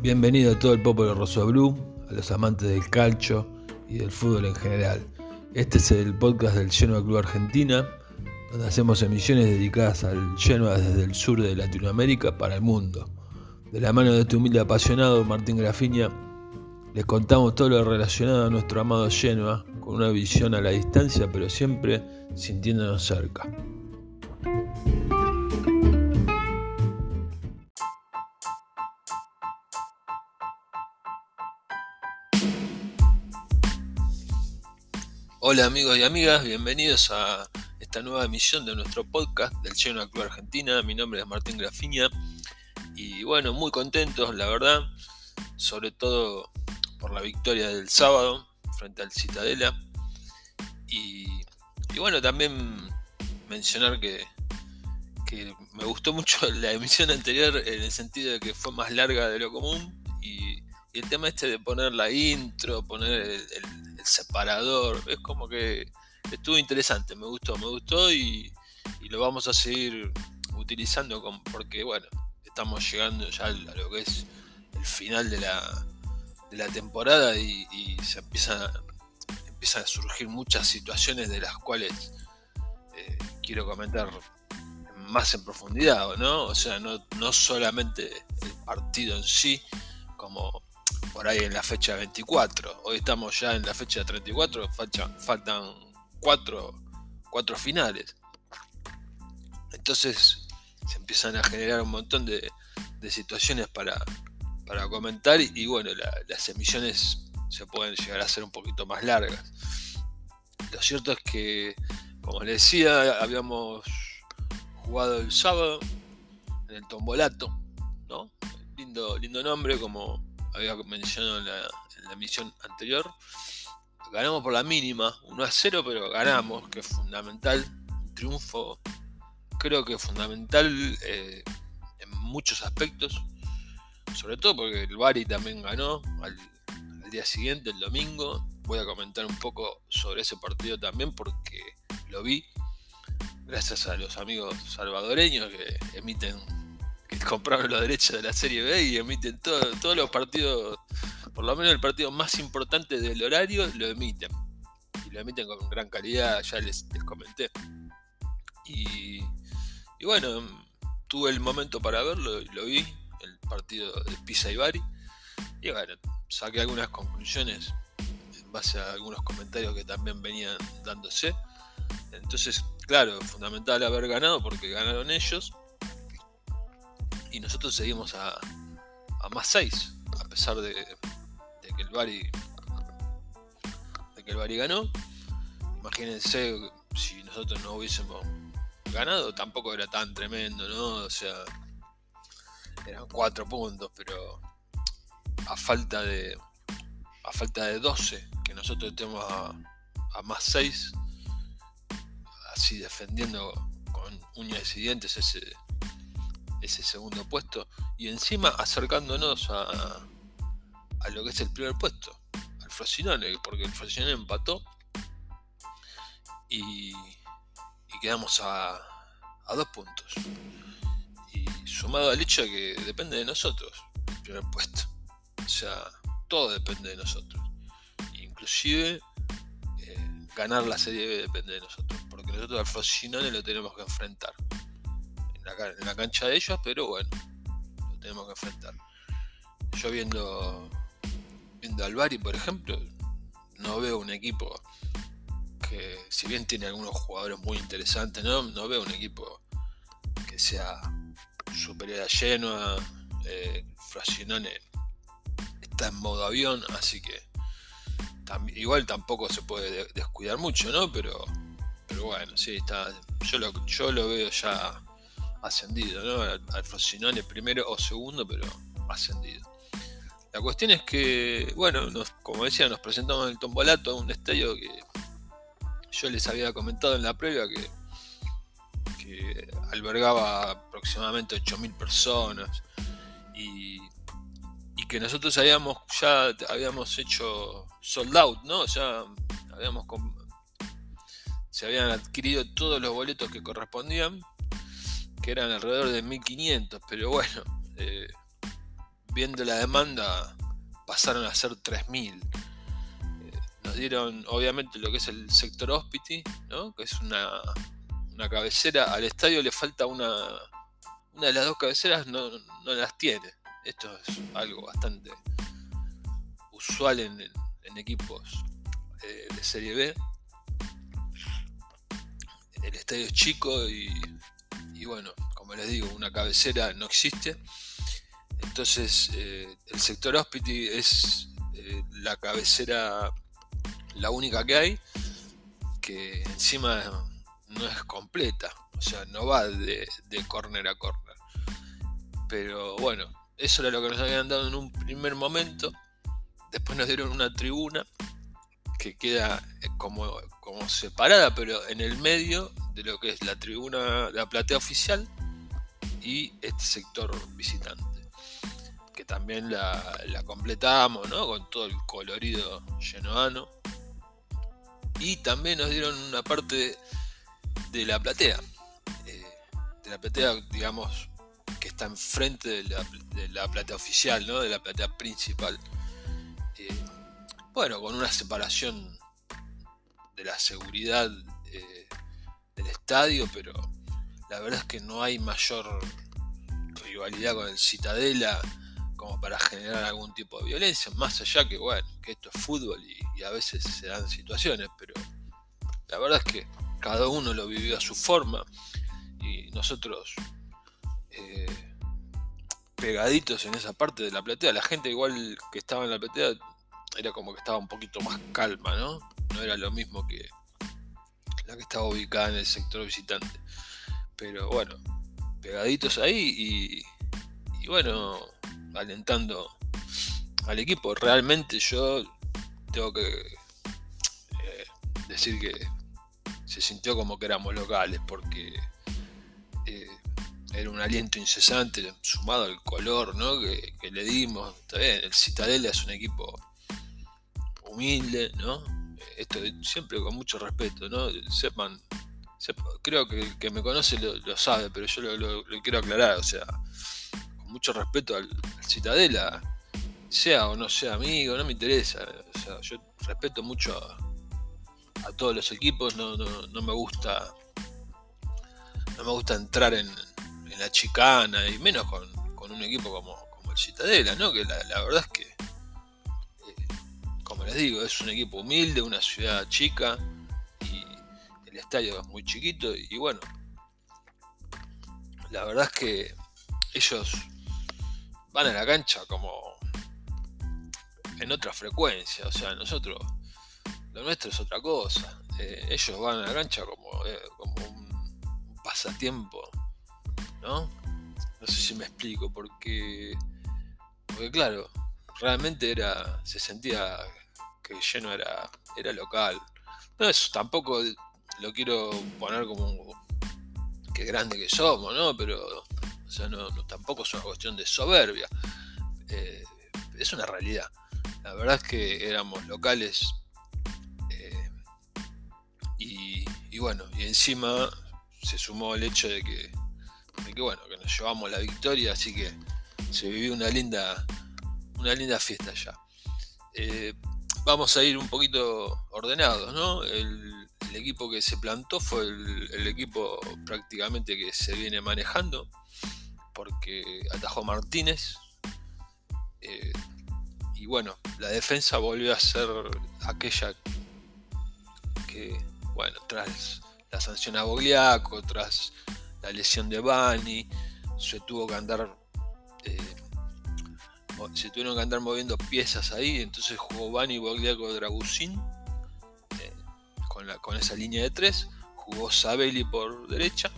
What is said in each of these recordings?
Bienvenido a todo el pueblo Rosso Blue, a los amantes del calcio y del fútbol en general. Este es el podcast del Genoa Club Argentina, donde hacemos emisiones dedicadas al Genoa desde el sur de Latinoamérica para el mundo. De la mano de este humilde apasionado Martín Grafiña, les contamos todo lo relacionado a nuestro amado Genoa, con una visión a la distancia, pero siempre sintiéndonos cerca. Hola amigos y amigas, bienvenidos a esta nueva emisión de nuestro podcast del Genoa Club Argentina. Mi nombre es Martín Grafiña y bueno, muy contentos, la verdad, sobre todo por la victoria del sábado frente al Citadela. Y, bueno, también mencionar que, que me gustó mucho la emisión anterior en el sentido de que fue más larga de lo común y, el tema este de poner la intro, poner el separador. Es como que estuvo interesante, me gustó, me gustó y, lo vamos a seguir utilizando porque, bueno, estamos llegando ya a lo que es el final de la, de la temporada y, se empiezan, empiezan a surgir muchas situaciones de las cuales eh, quiero comentar más en profundidad, ¿no? O sea, no, no solamente el partido en sí, como por ahí en la fecha 24. Hoy estamos ya en la fecha 34, faltan cuatro, cuatro finales. Entonces se empiezan a generar un montón de, situaciones para, para, comentar y, bueno, las emisiones se pueden llegar a ser un poquito más largas. Lo cierto es que, como les decía, habíamos jugado el sábado en el Tombolato, ¿no? Lindo, lindo nombre, como había mencionado en la, emisión anterior. Ganamos por la mínima, 1 a 0, pero ganamos, que es fundamental. Un triunfo, creo que fundamental eh, en muchos aspectos. Sobre todo porque el Bari también ganó al, día siguiente, el domingo. Voy a comentar un poco sobre ese partido también porque lo vi gracias a los amigos salvadoreños que emiten que compraron los derechos de la Serie B y emiten todos los partidos, por lo menos el partido más importante del horario, lo emiten. Y lo emiten con gran calidad, ya les, comenté. Y, bueno, tuve el momento para verlo y lo vi, el partido de Pisa y Bari. Y bueno, saqué algunas conclusiones en base a algunos comentarios que también venían dándose. Entonces, claro, fundamental haber ganado porque ganaron ellos y nosotros seguimos a, más 6, a pesar de, que el Bari de que el Bari ganó. Imagínense si nosotros no hubiésemos ganado, tampoco era tan tremendo, ¿no? O sea, eran 4 puntos, pero a falta de a falta de 12 que nosotros tenemos a, a más 6 así defendiendo con uñas y dientes ese ese segundo puesto y encima acercándonos a, a lo que es el primer puesto, al Frosinone, porque el Frosinone empató y, quedamos a, a dos puntos. Y sumado al hecho de que depende de nosotros el primer puesto. O sea, todo depende de nosotros. Inclusive eh, ganar la Serie B depende de nosotros, porque nosotros al Frosinone lo tenemos que enfrentar en la cancha de ellos, pero bueno, lo tenemos que enfrentar. Yo viendo, viendo al Bari, por ejemplo, no veo un equipo que, si bien tiene algunos jugadores muy interesantes, no, no veo un equipo que sea superior a Genoa. Eh, está en modo avión, así que igual tampoco se puede descuidar mucho, ¿no? Pero, pero bueno, sí, está. Yo lo, yo lo veo ya ascendido, ¿no? Al Frosinone primero o segundo, pero ascendido. La cuestión es que, bueno, como decía, nos presentamos en el Tombolato, un estadio que yo les había comentado en la previa que, que albergaba aproximadamente 8.000 personas y, y, que nosotros habíamos ya habíamos hecho sold out, ¿no? Ya habíamos se habían adquirido todos los boletos que correspondían eran alrededor de 1500, pero bueno, eh, viendo la demanda pasaron a ser 3.000. Eh, nos dieron obviamente lo que es el sector hospity, ¿no? que es una, una cabecera. Al estadio le falta una, una de las dos cabeceras, no, no las tiene. Esto es algo bastante usual en, equipos eh, de Serie B. El estadio es chico y, y, bueno, como les digo, una cabecera no existe. Entonces, eh, el sector hospity es eh, la cabecera, la única que hay, que encima no es completa, o sea, no va de, de corner a corner. Pero bueno, eso era lo que nos habían dado en un primer momento. Después nos dieron una tribuna que queda eh, como, como separada, pero en el medio de lo que es la tribuna, la platea oficial y este sector visitante. Que también la, completamos, ¿no? Con todo el colorido llenoano. Y también nos dieron una parte de, la platea. Eh, de la platea, digamos, que está enfrente de la, de la platea oficial, ¿no? De la platea principal. Eh, bueno, con una separación de la seguridad eh, del estadio, pero la verdad es que no hay mayor rivalidad con el Citadela como para generar algún tipo de violencia, más allá que bueno, que esto es fútbol y, a veces se dan situaciones, pero la verdad es que cada uno lo vivió a su forma y nosotros eh, pegaditos en esa parte de la platea, la gente igual que estaba en la platea era como que estaba un poquito más calma, ¿no? No era lo mismo que la que estaba ubicada en el sector visitante. Pero bueno, pegaditos ahí y, bueno, alentando al equipo. Realmente yo tengo que eh, decir que se sintió como que éramos locales porque eh, era un aliento incesante sumado al color ¿no? que, que le dimos. Está bien, el Citadela es un equipo humilde, ¿no? Esto siempre con mucho respeto, ¿no? Sepan, creo que el que me conoce lo, sabe, pero yo lo, quiero aclarar, o sea, con mucho respeto al, Citadela, sea o no sea amigo, no me interesa, o sea, yo respeto mucho a, todos los equipos, no, me gusta no me gusta entrar en, la chicana y menos con, un equipo como, como el Citadela, ¿no? Que la verdad es que les digo, es un equipo humilde, una ciudad chica y el estadio es muy chiquito y bueno, la verdad es que ellos van a la cancha como en otra frecuencia, o sea, nosotros, lo nuestro es otra cosa, eh, ellos van a la cancha como, eh, como un, pasatiempo, ¿no? No sé si me explico, porque, porque claro, realmente era, se sentía que lleno era, era local. No, eso tampoco lo quiero poner como que grande que somos, ¿no? Pero, o sea, no, tampoco es una cuestión de soberbia. Eh, es una realidad. La verdad es que éramos locales eh, y, bueno, y encima se sumó el hecho de que, de que, bueno, que nos llevamos la victoria, así que se vivió una linda, una linda fiesta ya. Vamos a ir un poquito ordenados, ¿no? El, equipo que se plantó fue el, equipo prácticamente que se viene manejando, porque atajó Martínez. Eh, y bueno, la defensa volvió a ser aquella que, bueno, tras la sanción a Bogliaco, tras la lesión de Bani, se tuvo que andar eh, se tuvieron que andar moviendo piezas ahí, entonces jugó Bani Bogliaco Dragusín eh, con, con esa línea de tres, jugó Sabelli por derecha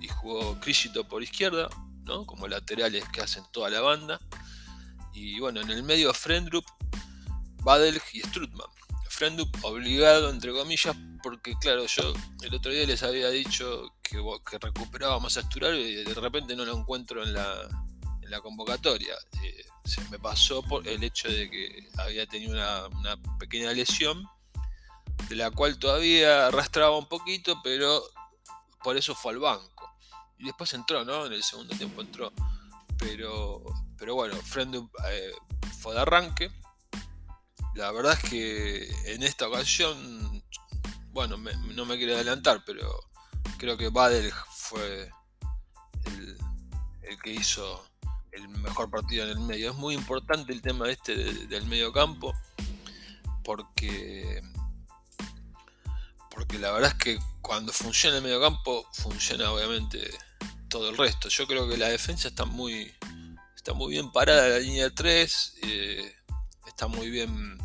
y jugó Crisito por izquierda, ¿no? como laterales que hacen toda la banda. Y bueno, en el medio Frendrup, Badel y Strutman. Frendrup obligado, entre comillas, porque claro, yo el otro día les había dicho que, que recuperábamos a Sturar y de repente no lo encuentro en la, la convocatoria. Eh, se me pasó por el hecho de que había tenido una, pequeña lesión, de la cual todavía arrastraba un poquito, pero por eso fue al banco. Y después entró, ¿no? En el segundo tiempo entró. Pero, pero bueno, Friend eh, fue de arranque. La verdad es que en esta ocasión, bueno, no me quiero adelantar, pero creo que Badel fue el, que hizo el mejor partido en el medio. Es muy importante el tema este del medio campo porque porque la verdad es que cuando funciona el medio campo funciona obviamente todo el resto. Yo creo que la defensa está muy está muy bien parada la línea 3, eh, está muy bien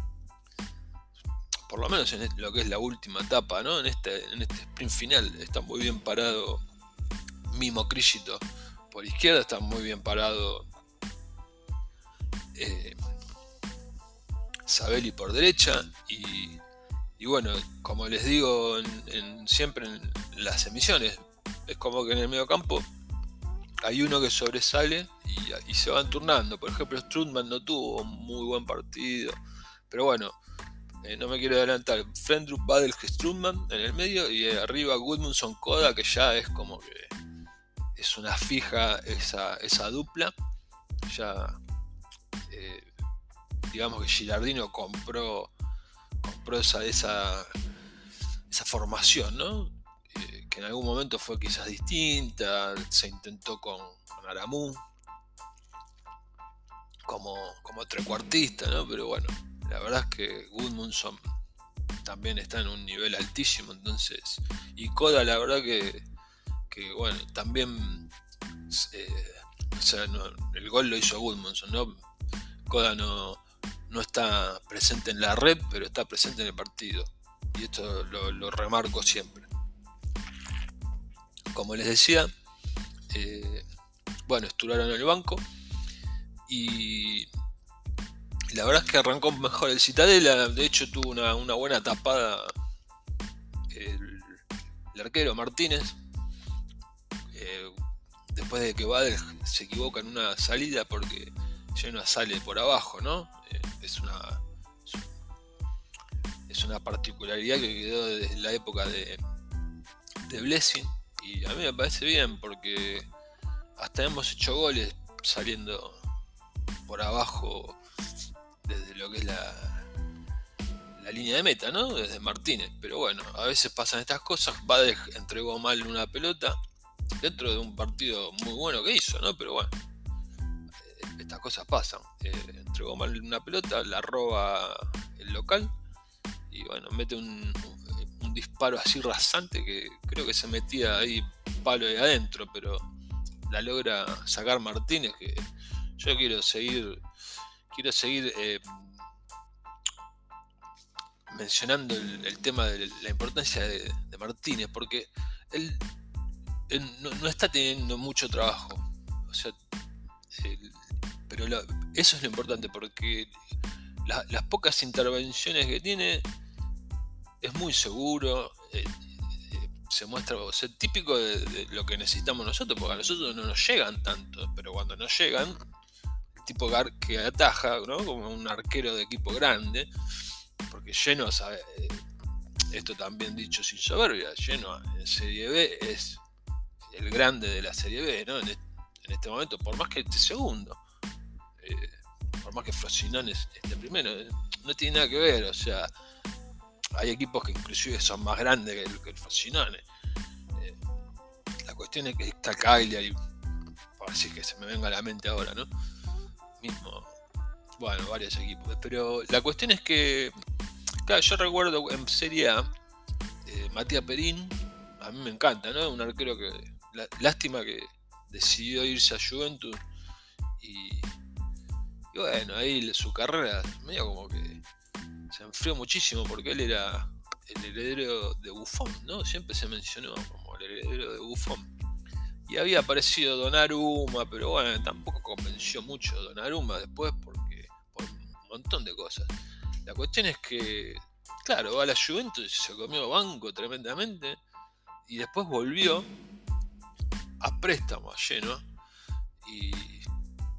por lo menos en lo que es la última etapa, ¿no? En este, en este sprint final está muy bien parado Mimo Crisito por izquierda, está muy bien parado eh, Sabeli por derecha y, bueno, como les digo siempre en las emisiones, es como que en el medio campo hay uno que sobresale y, se van turnando. Por ejemplo, Strutman no tuvo un muy buen partido, pero bueno, eh, no me quiero adelantar. Frendrup, Badel, Strutman en el medio y arriba Goodmanson Koda, que ya es como que es una fija esa, esa dupla. Ya eh, digamos que Gilardino compró, compró esa, esa, esa formación, ¿no? Eh, que en algún momento fue quizás distinta, se intentó con, con Aramú como, como trecuartista, ¿no? Pero bueno, la verdad es que Goodmanson también está en un nivel altísimo, entonces, y Koda la verdad que, que bueno, también, eh, el gol lo hizo Goodmanson, ¿no? Koda no, no está presente en la red, pero está presente en el partido. Y esto lo, remarco siempre. Como les decía, eh, bueno, esturaron el banco. Y la verdad es que arrancó mejor el Citadela. De hecho, tuvo una, buena tapada el, arquero Martínez. Eh, después de que Badel se equivoca en una salida porque no sale por abajo, ¿no? Eh, es una es una particularidad que quedó desde la época de, de Blessing y a mí me parece bien porque hasta hemos hecho goles saliendo por abajo desde lo que es la, la línea de meta, ¿no? Desde Martínez. Pero bueno, a veces pasan estas cosas. Badej entregó mal una pelota dentro de un partido muy bueno que hizo, ¿no? Pero bueno, estas cosas pasan. Eh, entregó mal una pelota, la roba el local y bueno, mete un, disparo así rasante que creo que se metía ahí palo de adentro, pero la logra sacar Martínez que yo quiero seguir quiero seguir eh, mencionando el, tema de la importancia de, Martínez porque él, no, está teniendo mucho trabajo o sea pero eso es lo importante porque las pocas intervenciones que tiene es muy seguro. Eh, eh, se muestra o típico de, lo que necesitamos nosotros, porque a nosotros no nos llegan tanto, pero cuando nos llegan, el tipo que ataja, ¿no? como un arquero de equipo grande, porque lleno, sabe, eh, esto también dicho sin soberbia, lleno en Serie B es el grande de la Serie B, ¿no? en, este momento, por más que esté segundo. Eh, por más que Frosinone esté primero, eh, no tiene nada que ver, o sea, hay equipos que inclusive son más grandes que el, que Frosinone. Eh, la cuestión es que está Cagliari, por así que se me venga a la mente ahora, ¿no? Mismo, bueno, varios equipos, pero la cuestión es que, claro, yo recuerdo en Serie A, Matías Perín, a mí me encanta, ¿no? Un arquero que, lástima que decidió irse a Juventus y bueno, ahí su carrera medio como que se enfrió muchísimo porque él era el heredero de Buffon, ¿no? Siempre se mencionó como el heredero de Buffon. Y había aparecido Donnarumma, pero bueno, tampoco convenció mucho Donnarumma después porque por un montón de cosas. La cuestión es que, claro, va a la Juventus se comió banco tremendamente y después volvió a préstamo lleno y,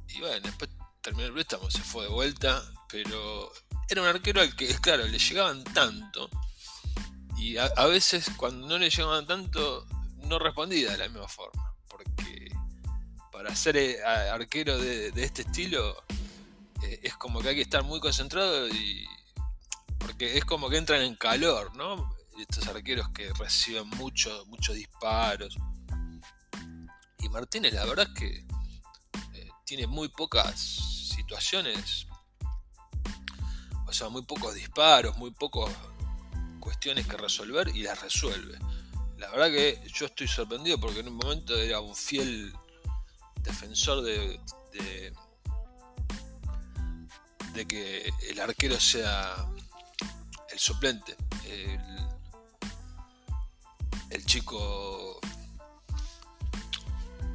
y bueno, después terminó el préstamo, se fue de vuelta, pero era un arquero al que, claro, le llegaban tanto. Y a, veces cuando no le llegaban tanto, no respondía de la misma forma. Porque para ser eh, arquero de, este estilo eh, es como que hay que estar muy concentrado y porque es como que entran en calor, ¿no? Estos arqueros que reciben muchos muchos disparos. Martínez la verdad es que eh, tiene muy pocas situaciones, o sea, muy pocos disparos, muy pocas cuestiones que resolver y las resuelve. La verdad que yo estoy sorprendido porque en un momento era un fiel defensor de, de, que el arquero sea el suplente. El, chico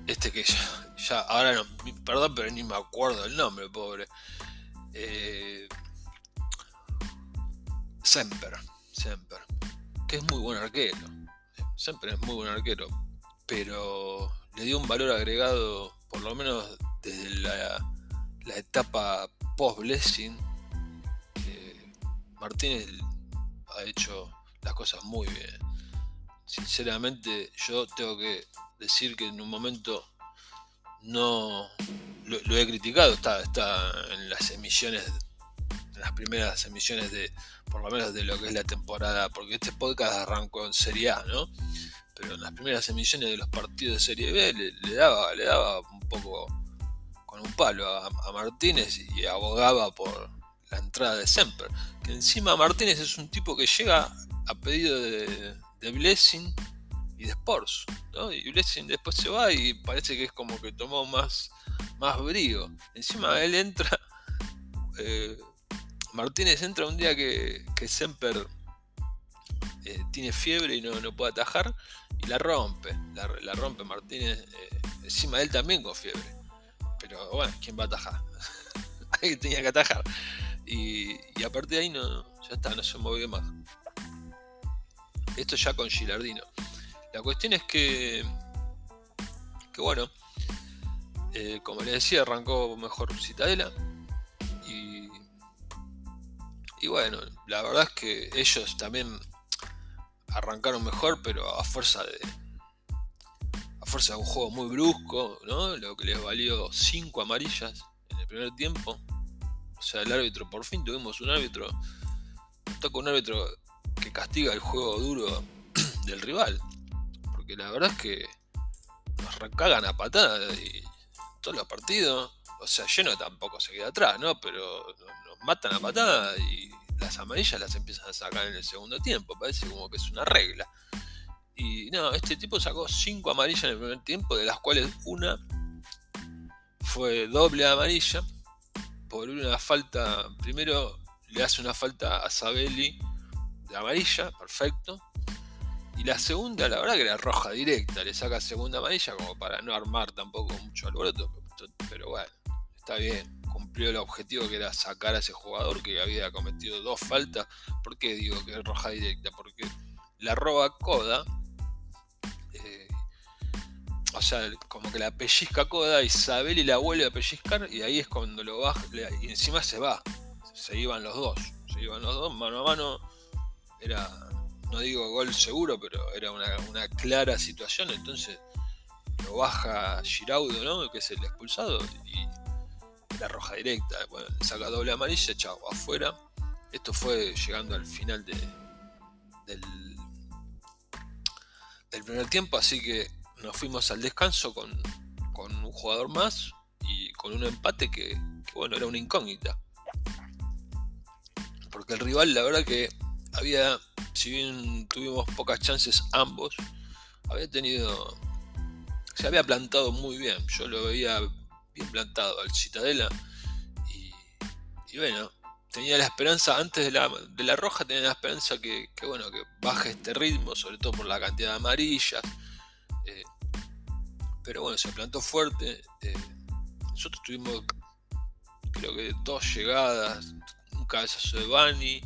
este que ya, ahora no, perdón, pero ni me acuerdo el nombre, pobre. Eh, Semper, Semper, que es muy buen arquero. Semper es muy buen arquero, pero le dio un valor agregado, por lo menos desde la, etapa post-Blessing. Martínez ha hecho las cosas muy bien. Sinceramente, yo tengo que decir que en un momento no lo, he criticado, está, está en las emisiones, en las primeras emisiones de, por lo menos de lo que es la temporada, porque este podcast arrancó en Serie A, ¿no? pero en las primeras emisiones de los partidos de Serie B le, daba, le daba un poco con un palo a, Martínez y abogaba por la entrada de Semper. Que encima Martínez es un tipo que llega a pedido de, Blessing y de Sports. ¿no? Y Blessing después se va y parece que es como que tomó más, más brío. Encima él entra. Eh, Martínez entra un día que, que Semper eh, tiene fiebre y no, no puede atajar y la rompe, la, rompe Martínez, eh, encima él también con fiebre. Pero bueno, ¿quién va a atajar? Alguien tenía que atajar. Y, a partir de ahí no, ya está, no se movió más. Esto ya con Gilardino. La cuestión es que, que bueno, eh, como les decía, arrancó mejor Citadela. Y, y bueno, la verdad es que ellos también arrancaron mejor, pero a fuerza de. Fuerza de un juego muy brusco, ¿no? Lo que les valió 5 amarillas en el primer tiempo. O sea, el árbitro, por fin tuvimos un árbitro. Toca un árbitro que castiga el juego duro del rival. Porque la verdad es que nos recagan a patadas y todos los partidos. O sea, lleno tampoco se queda atrás, ¿no? Pero nos matan a patadas y las amarillas las empiezan a sacar en el segundo tiempo. Parece como que es una regla. Y no, este tipo sacó 5 amarillas en el primer tiempo, de las cuales una fue doble amarilla. Por una falta, primero le hace una falta a Sabelli de amarilla, perfecto. Y la segunda, la verdad que era roja directa, le saca segunda amarilla como para no armar tampoco mucho alboroto. Pero bueno, está bien cumplió el objetivo que era sacar a ese jugador que había cometido dos faltas. ¿Por qué digo que es roja directa? Porque la roba Coda. Eh, o sea, como que la pellizca Coda, Isabel y la vuelve a pellizcar y ahí es cuando lo baja y encima se va. Se iban los dos. Se iban los dos mano a mano. Era, no digo gol seguro, pero era una, clara situación. Entonces lo baja Giraudo, ¿no? que es el expulsado, y la roja directa, bueno, saca doble amarilla, chao, afuera. Esto fue llegando al final de, del, primer tiempo, así que nos fuimos al descanso con, con un jugador más y con un empate que, bueno, era una incógnita. Porque el rival, la verdad que había, si bien tuvimos pocas chances ambos, había tenido, se había plantado muy bien. Yo lo veía implantado al Citadela. Y, bueno, tenía la esperanza, antes de la, de la roja, tenía la esperanza que, bueno, que baje este ritmo, sobre todo por la cantidad de amarillas. Eh, pero bueno, se plantó fuerte. Eh, nosotros tuvimos, creo que dos llegadas, un cabezazo de Bani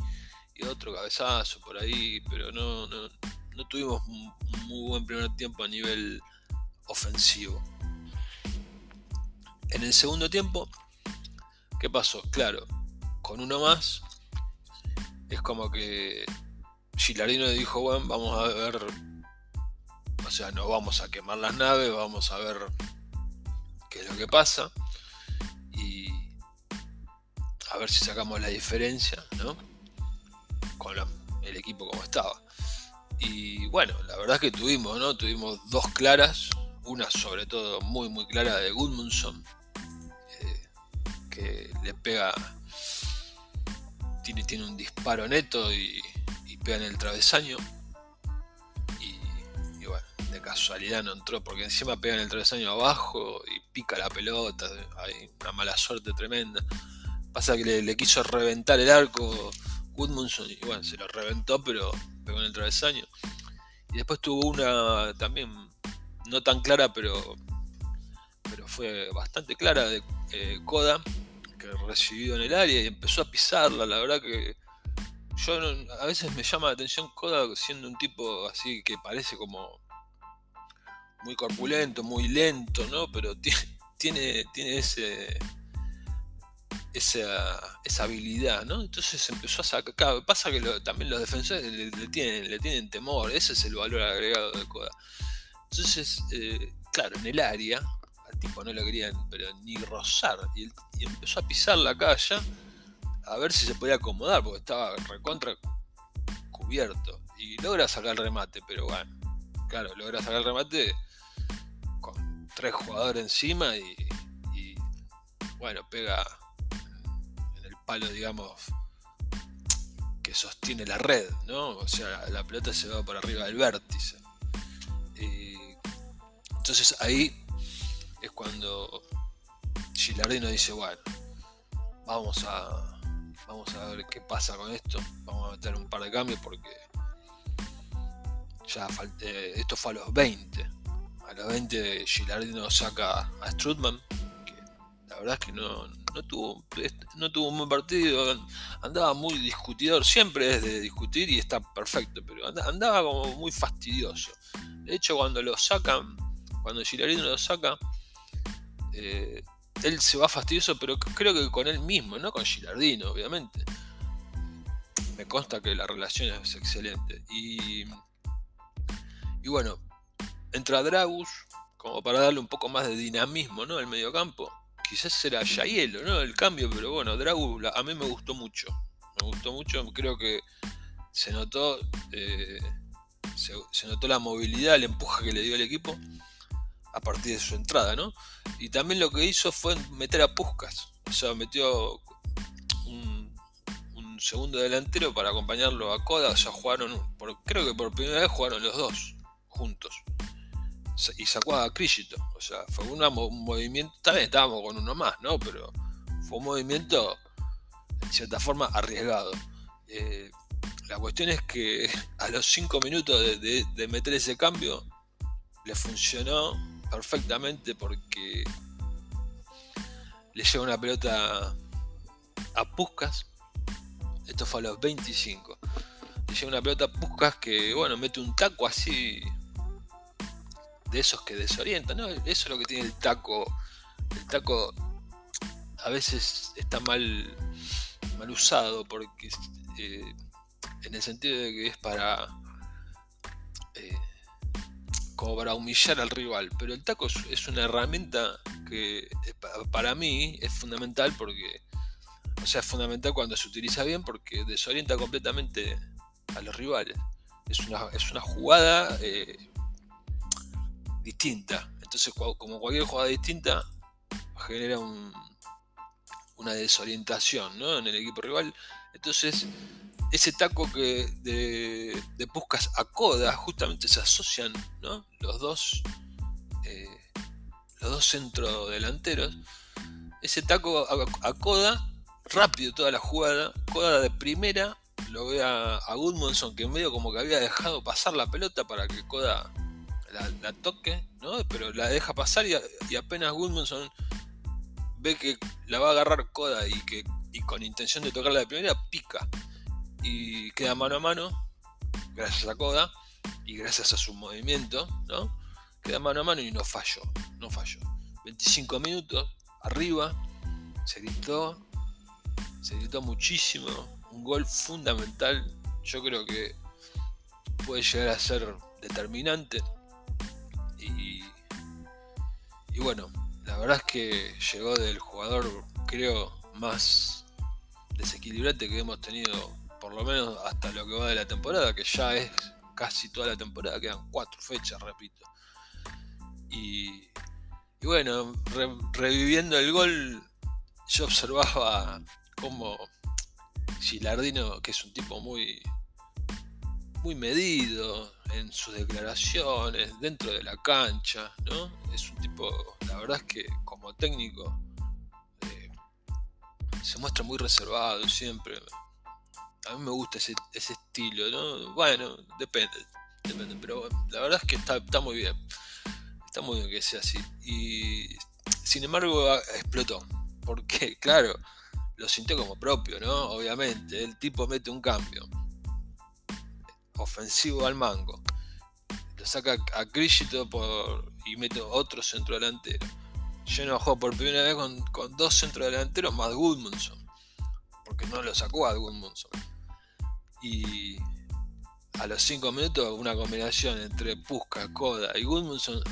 otro cabezazo por ahí, pero no, no, no tuvimos un muy buen primer tiempo a nivel ofensivo. En el segundo tiempo, ¿qué pasó? Claro, con uno más, es como que Gilardino dijo, bueno, vamos a ver, o sea, no vamos a quemar las naves, vamos a ver qué es lo que pasa y a ver si sacamos la diferencia, ¿no? Con el equipo como estaba. Y bueno, la verdad es que tuvimos, ¿no? Tuvimos dos claras, una sobre todo muy muy clara de Gudmundsson, eh, que le pega, tiene, tiene un disparo neto y, pega en el travesaño. Y, bueno, de casualidad no entró, porque encima pega en el travesaño abajo y pica la pelota, hay una mala suerte tremenda. Pasa que le quiso reventar el arco Gudmundsson y bueno, se lo reventó, pero pegó en el travesaño. Y después tuvo una también no tan clara, pero, pero fue bastante clara de eh, Koda, que recibido en el área y empezó a pisarla. La verdad que yo a veces me llama la atención Koda siendo un tipo así que parece como muy corpulento, muy lento, ¿no? Pero tiene, tiene ese esa, esa habilidad, ¿no? Entonces empezó a sacar. Pasa que también los defensores le, tienen, le tienen temor, ese es el valor agregado de Koda. Entonces, eh, claro, en el área, al tipo no lo querían, pero ni rozar, y, empezó a pisar la calle a ver si se podía acomodar, porque estaba recontra cubierto. Y logra sacar el remate, pero bueno, claro, logra sacar el remate con tres jugadores encima y, y bueno, pega palo, digamos, que sostiene la red, ¿no? O sea, la pelota se va por arriba del vértice. entonces ahí es cuando Gilardino dice, bueno, vamos a, vamos a ver qué pasa con esto, vamos a meter un par de cambios porque ya falté, esto fue a los 20. A los 20 Gilardino saca a Strutman, la verdad es que no, no tuvo, no tuvo un buen partido, andaba muy discutidor, siempre es de discutir y está perfecto, pero andaba como muy fastidioso. De hecho, cuando lo sacan, cuando Gilarino lo saca, eh, él se va fastidioso, pero creo que con él mismo, no con Gilardino, obviamente. Me consta que la relación es excelente. Y, y bueno, entra Dragus, como para darle un poco más de dinamismo ¿no? al mediocampo quizás será Yayelo, ¿no? El cambio, pero bueno, Dragu a mí me gustó mucho. Me gustó mucho, creo que se notó, eh, se, notó la movilidad, el empuje que le dio el equipo a partir de su entrada, ¿no? Y también lo que hizo fue meter a Puscas, o sea, metió un, segundo delantero para acompañarlo a Coda, o sea, jugaron, creo que por primera vez jugaron los dos juntos y sacó a Crishito. O sea, fue un movimiento, también estábamos con uno más, ¿no? Pero fue un movimiento, en cierta forma, arriesgado. Eh, la cuestión es que a los 5 minutos de, meter ese cambio, le funcionó perfectamente porque le llega una pelota a Puscas. Esto fue a los 25. Le llega una pelota a Puscas que, bueno, mete un taco así de esos que desorientan, ¿no? Eso es lo que tiene el taco. El taco a veces está mal, mal usado porque eh, en el sentido de que es para eh, como para humillar al rival, pero el taco es, una herramienta que para mí es fundamental porque o sea, es fundamental cuando se utiliza bien porque desorienta completamente a los rivales. Es una, es una jugada eh, distinta. Entonces, como cualquier jugada distinta, genera una desorientación en el equipo rival. Entonces, ese taco que de, de Puscas a Coda justamente se asocian los dos eh, los dos centros delanteros. Ese taco a, Coda, rápido toda la jugada, Coda de primera lo ve a, a que en medio como que había dejado pasar la pelota para que Coda la, toque, ¿no? Pero la deja pasar y, apenas Goodmanson ve que la va a agarrar Coda y que y con intención de tocarla de primera, pica. Y queda mano a mano, gracias a Coda y gracias a su movimiento, ¿no? Queda mano a mano y no falló, no falló. 25 minutos, arriba, se gritó, se gritó muchísimo, un gol fundamental, yo creo que puede llegar a ser determinante y bueno, la verdad es que llegó del jugador, creo, más desequilibrante que hemos tenido, por lo menos hasta lo que va de la temporada, que ya es casi toda la temporada, quedan cuatro fechas, repito. Y, bueno, reviviendo el gol, yo observaba como Gilardino, que es un tipo muy, muy medido en sus declaraciones, dentro de la cancha, ¿no? Es un tipo, la verdad es que como técnico eh, se muestra muy reservado siempre. A mí me gusta ese, estilo, ¿no? Bueno, depende, depende, pero la verdad es que está, está muy bien. Está muy bien que sea así. Y sin embargo explotó. Porque, claro, lo sintió como propio, ¿no? Obviamente, el tipo mete un cambio ofensivo al mango. Lo saca a Crisito y mete otro centro delantero. Lleno juego por primera vez con, con dos centrodelanteros más Goodmanson. Porque no lo sacó a Goodmanson. Y a los 5 minutos una combinación entre Pusca, Coda y Goodmanson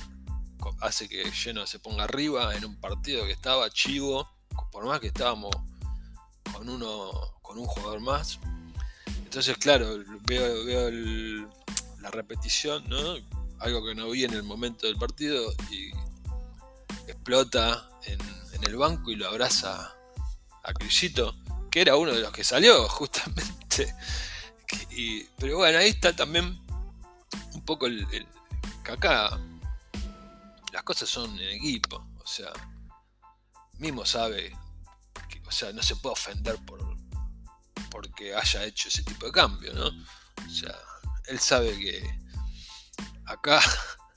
hace que Lleno se ponga arriba en un partido que estaba chivo, por más que estábamos con uno con un jugador más. Entonces, claro, veo, la repetición, ¿no? Algo que no vi en el momento del partido y explota en, el banco y lo abraza a Crisito, que era uno de los que salió justamente. pero bueno, ahí está también un poco el, el acá las cosas son en equipo, o sea, mismo sabe o sea, no se puede ofender por porque haya hecho ese tipo de cambio, ¿no? O sea, él sabe que acá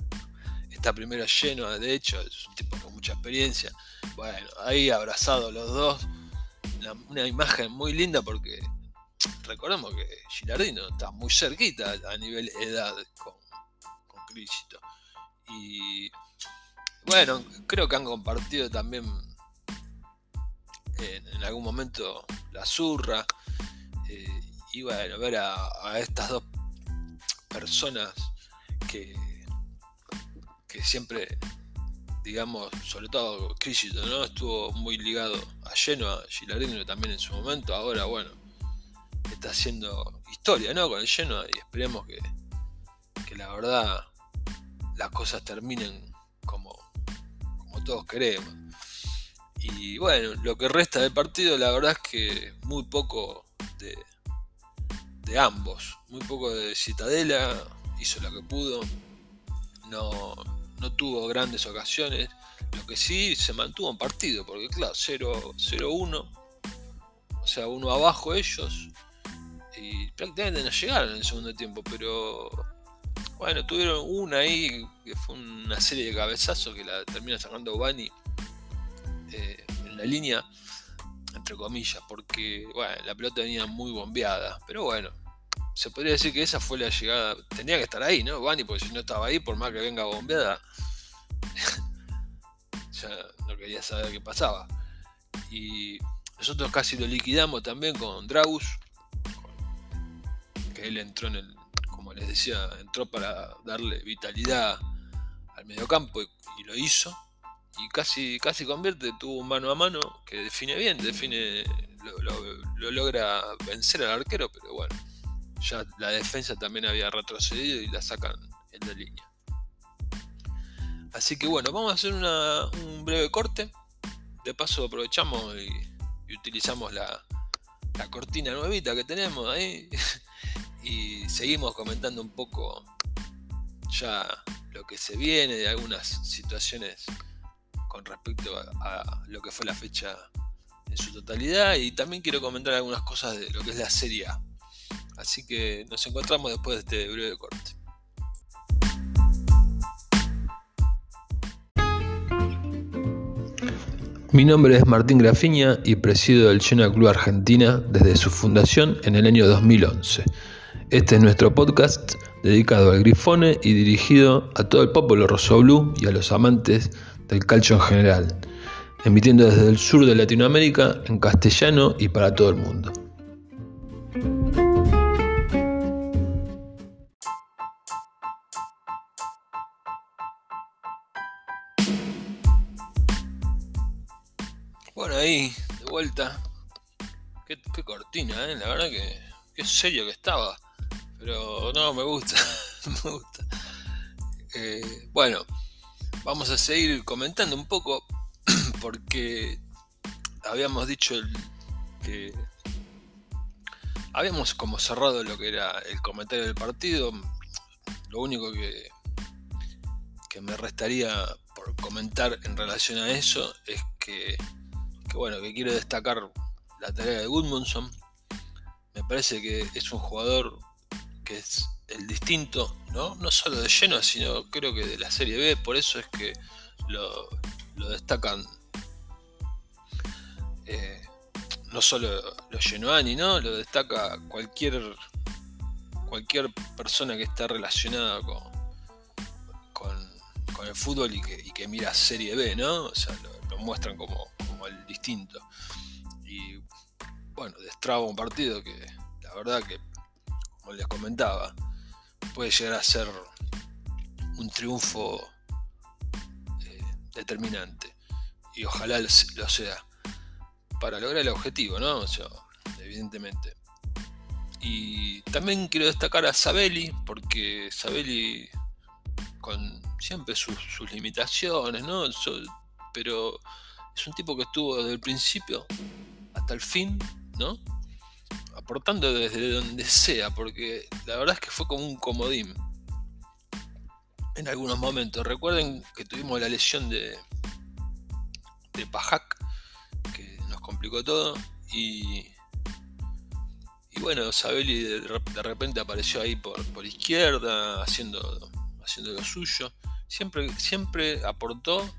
está primero lleno, de hecho, es un tipo con mucha experiencia. Bueno, ahí abrazado los dos, una, imagen muy linda porque recordemos que Gilardino está muy cerquita a nivel edad con, con Y bueno, creo que han compartido también en, algún momento la zurra. Eh, y bueno, ver a, estas dos personas que, que siempre, digamos, sobre todo Crisito, ¿no? Estuvo muy ligado a Genoa, Gilardino también en su momento, ahora bueno, está haciendo historia, ¿no? Con el Genoa y esperemos que, que la verdad las cosas terminen como, como todos queremos. Y bueno, lo que resta del partido, la verdad es que muy poco de, de ambos. Muy poco de Citadela, hizo lo que pudo. No, no tuvo grandes ocasiones. Lo que sí se mantuvo en partido, porque claro, 0-1, o sea, uno abajo ellos. Y prácticamente no llegaron en el segundo tiempo, pero bueno, tuvieron una ahí que fue una serie de cabezazos que la termina sacando Bani eh, en la línea, entre comillas, porque bueno, la pelota venía muy bombeada. Pero bueno, se podría decir que esa fue la llegada. Tenía que estar ahí, ¿no? Bani, porque si no estaba ahí, por más que venga bombeada, ya no quería saber qué pasaba. Y nosotros casi lo liquidamos también con Draus, que él entró en el, como les decía, entró para darle vitalidad al mediocampo y lo hizo y casi, casi convierte, tuvo un mano a mano que define bien, define, lo, logra vencer al arquero, pero bueno, ya la defensa también había retrocedido y la sacan en la línea. Así que bueno, vamos a hacer un breve corte. De paso aprovechamos y, utilizamos la, la cortina nuevita que tenemos ahí y seguimos comentando un poco ya lo que se viene de algunas situaciones con respecto a, lo que fue la fecha en su totalidad y también quiero comentar algunas cosas de lo que es la Serie A. Así que nos encontramos después de este breve corte. Mi nombre es Martín Grafiña y presido el Genoa Club Argentina desde su fundación en el año 2011. Este es nuestro podcast dedicado al grifone y dirigido a todo el pueblo rosso y a los amantes del calcio en general, emitiendo desde el sur de Latinoamérica en castellano y para todo el mundo. vuelta. Qué, cortina, ¿eh? La verdad que qué serio que estaba. Pero no, me gusta. me gusta. Eh, bueno, vamos a seguir comentando un poco porque habíamos dicho que habíamos como cerrado lo que era el comentario del partido. Lo único que, que me restaría por comentar en relación a eso es que, que bueno, que quiero destacar la tarea de Goodmanson. Me parece que es un jugador que es el distinto, ¿no? No solo de Genoa, sino creo que de la Serie B, por eso es que lo, destacan eh, no solo los Genoani, ¿no? Lo destaca cualquier cualquier persona que está relacionada con, con, el fútbol y que, mira Serie B, ¿no? O sea, lo, muestran como, como, el distinto. Y bueno, destraba un partido que la verdad que, como les comentaba, puede llegar a ser un triunfo eh, determinante. Y ojalá lo sea. Para lograr el objetivo, ¿no? O sea, evidentemente. Y también quiero destacar a Sabelli, porque Sabelli, con siempre sus, limitaciones, ¿no? pero es un tipo que estuvo desde el principio hasta el fin, ¿no? Aportando desde donde sea, porque la verdad es que fue como un comodín en algunos momentos. Recuerden que tuvimos la lesión de, de Pajak, que nos complicó todo, y, y bueno, Sabelli de, repente apareció ahí por, por izquierda, haciendo, haciendo lo suyo. Siempre, siempre aportó.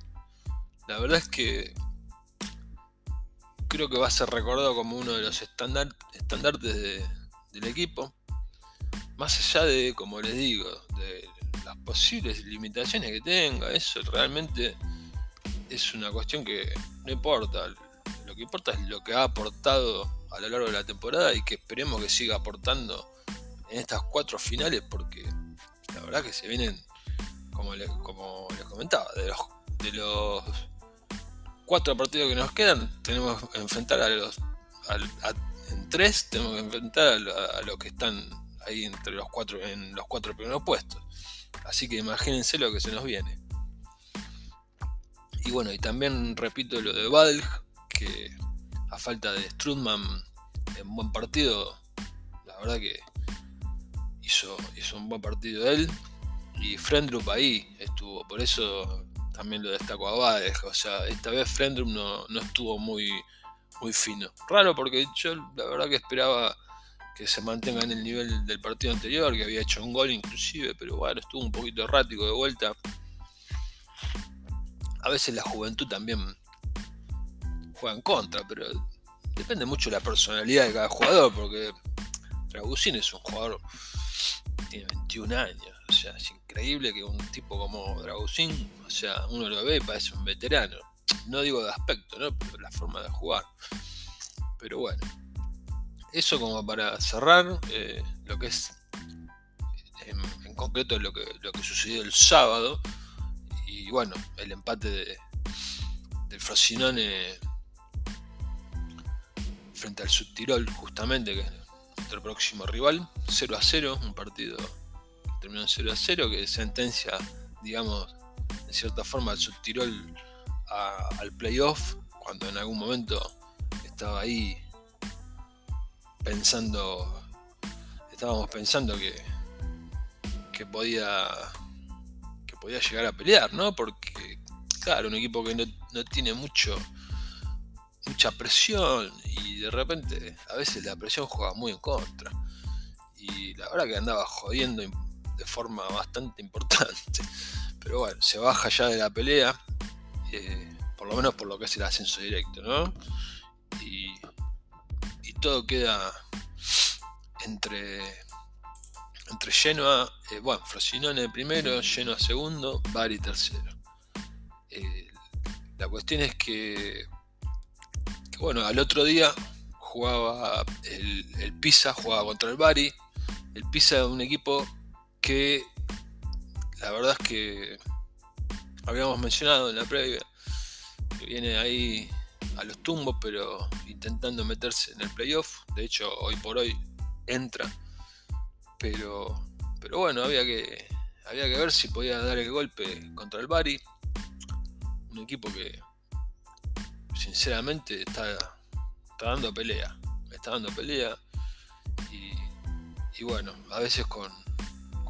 La verdad es que creo que va a ser recordado como uno de los estandartes del equipo. Más allá de, como les digo, de las posibles limitaciones que tenga, eso realmente es una cuestión que no importa. Lo que importa es lo que ha aportado a lo largo de la temporada y que esperemos que siga aportando en estas cuatro finales porque la verdad que se vienen, como, les, como les comentaba, de los, de los cuatro partidos que nos quedan, tenemos que enfrentar a los. en tres, tenemos que enfrentar a, los que están ahí entre los cuatro, en los cuatro primeros puestos. Así que imagínense lo que se nos viene. Y bueno, y también repito lo de Badl, que a falta de Strudman en buen partido, la verdad que hizo, hizo un buen partido él. Y Frendrup ahí estuvo, por eso también lo destaco a Bades. O sea, esta vez Frendrum no, estuvo muy, muy fino. Raro porque yo la verdad que esperaba que se mantenga en el nivel del partido anterior, que había hecho un gol inclusive, pero bueno, estuvo un poquito errático de vuelta. A veces la juventud también juega en contra, pero depende mucho de la personalidad de cada jugador, porque Dragusín es un jugador tiene 21 años, es increíble que un tipo como Dragusín, o sea, uno lo ve y parece un veterano. No digo de aspecto, ¿no? Pero la forma de jugar. Pero bueno. Eso como para cerrar eh, lo que es en, concreto lo que, lo que sucedió el sábado. Y bueno, el empate de, del Frosinone frente al Subtirol, justamente, que es nuestro próximo rival. 0 a 0, un partido terminó en 0 a 0, que sentencia, digamos, de cierta forma al Subtirol al playoff, cuando en algún momento estaba ahí pensando, estábamos pensando que, que podía que podía llegar a pelear, ¿no? Porque, claro, un equipo que no, no tiene mucho mucha presión y de repente a veces la presión juega muy en contra. Y la verdad que andaba jodiendo de forma bastante importante. Pero bueno, se baja ya de la pelea, eh, por lo menos por lo que es el ascenso directo, ¿no? Y, todo queda entre, entre Genoa, eh, bueno, Frosinone primero, Genoa segundo, Bari tercero. Eh, la cuestión es que, bueno, al otro día jugaba el, el Pisa, jugaba contra el Bari. El Pisa es un equipo que la verdad es que habíamos mencionado en la previa que viene ahí a los tumbos, pero intentando meterse en el playoff. De hecho, hoy por hoy entra. Pero, pero bueno, había que, había que ver si podía dar el golpe contra el Bari. Un equipo que sinceramente está, está dando pelea. Está dando pelea. Y, y bueno, a veces con,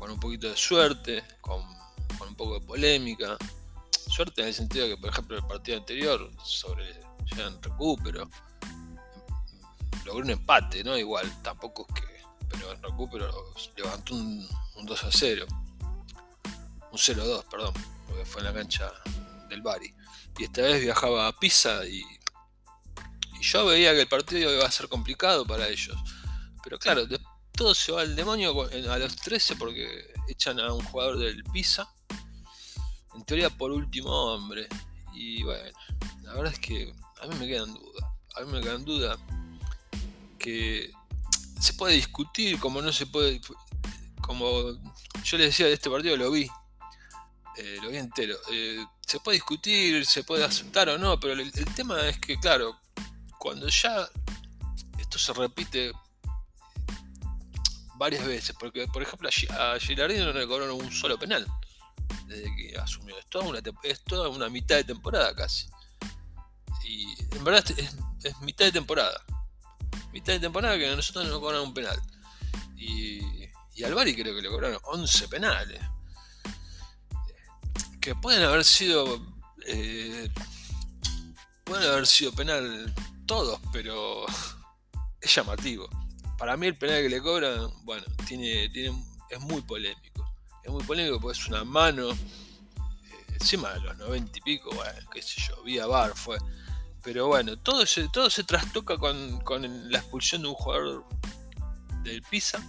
con un poquito de suerte, con, con un poco de polémica suerte en el sentido que, por ejemplo, el partido anterior sobre Jean Recupero logró un empate, ¿no? Igual, tampoco es que. Pero en Recupero levantó un, 2 a 0. Un 0 a 2, perdón, porque fue en la cancha del Bari. Y esta vez viajaba a Pisa y, y yo veía que el partido iba a ser complicado para ellos. Pero claro, todo se va al demonio a los 13 porque echan a un jugador del Pisa en teoría por último hombre. Y bueno, la verdad es que a mí me quedan dudas. A mí me quedan dudas que se puede discutir, como no se puede. Como yo les decía de este partido, lo vi. Eh, lo vi entero. Eh, se puede discutir, se puede aceptar o no, pero el, tema es que, claro, cuando ya esto se repite varias veces, porque por ejemplo a Gilardino no le cobraron un solo penal desde que asumió. Es toda una, es toda una mitad de temporada casi. Y en verdad es, mitad de temporada. Mitad de temporada que nosotros nos cobraron un penal. Y, y creo que le cobraron 11 penales. Que pueden haber sido. Eh, pueden haber sido penal todos, pero es llamativo. Para mí el penal que le cobran, bueno, tiene, tiene, es muy polémico es muy polémico porque es una mano. Eh, encima de los 90 y pico, bueno, qué sé yo, vía bar fue. Pero bueno, todo se, todo se trastoca con, la expulsión de un jugador del Pisa.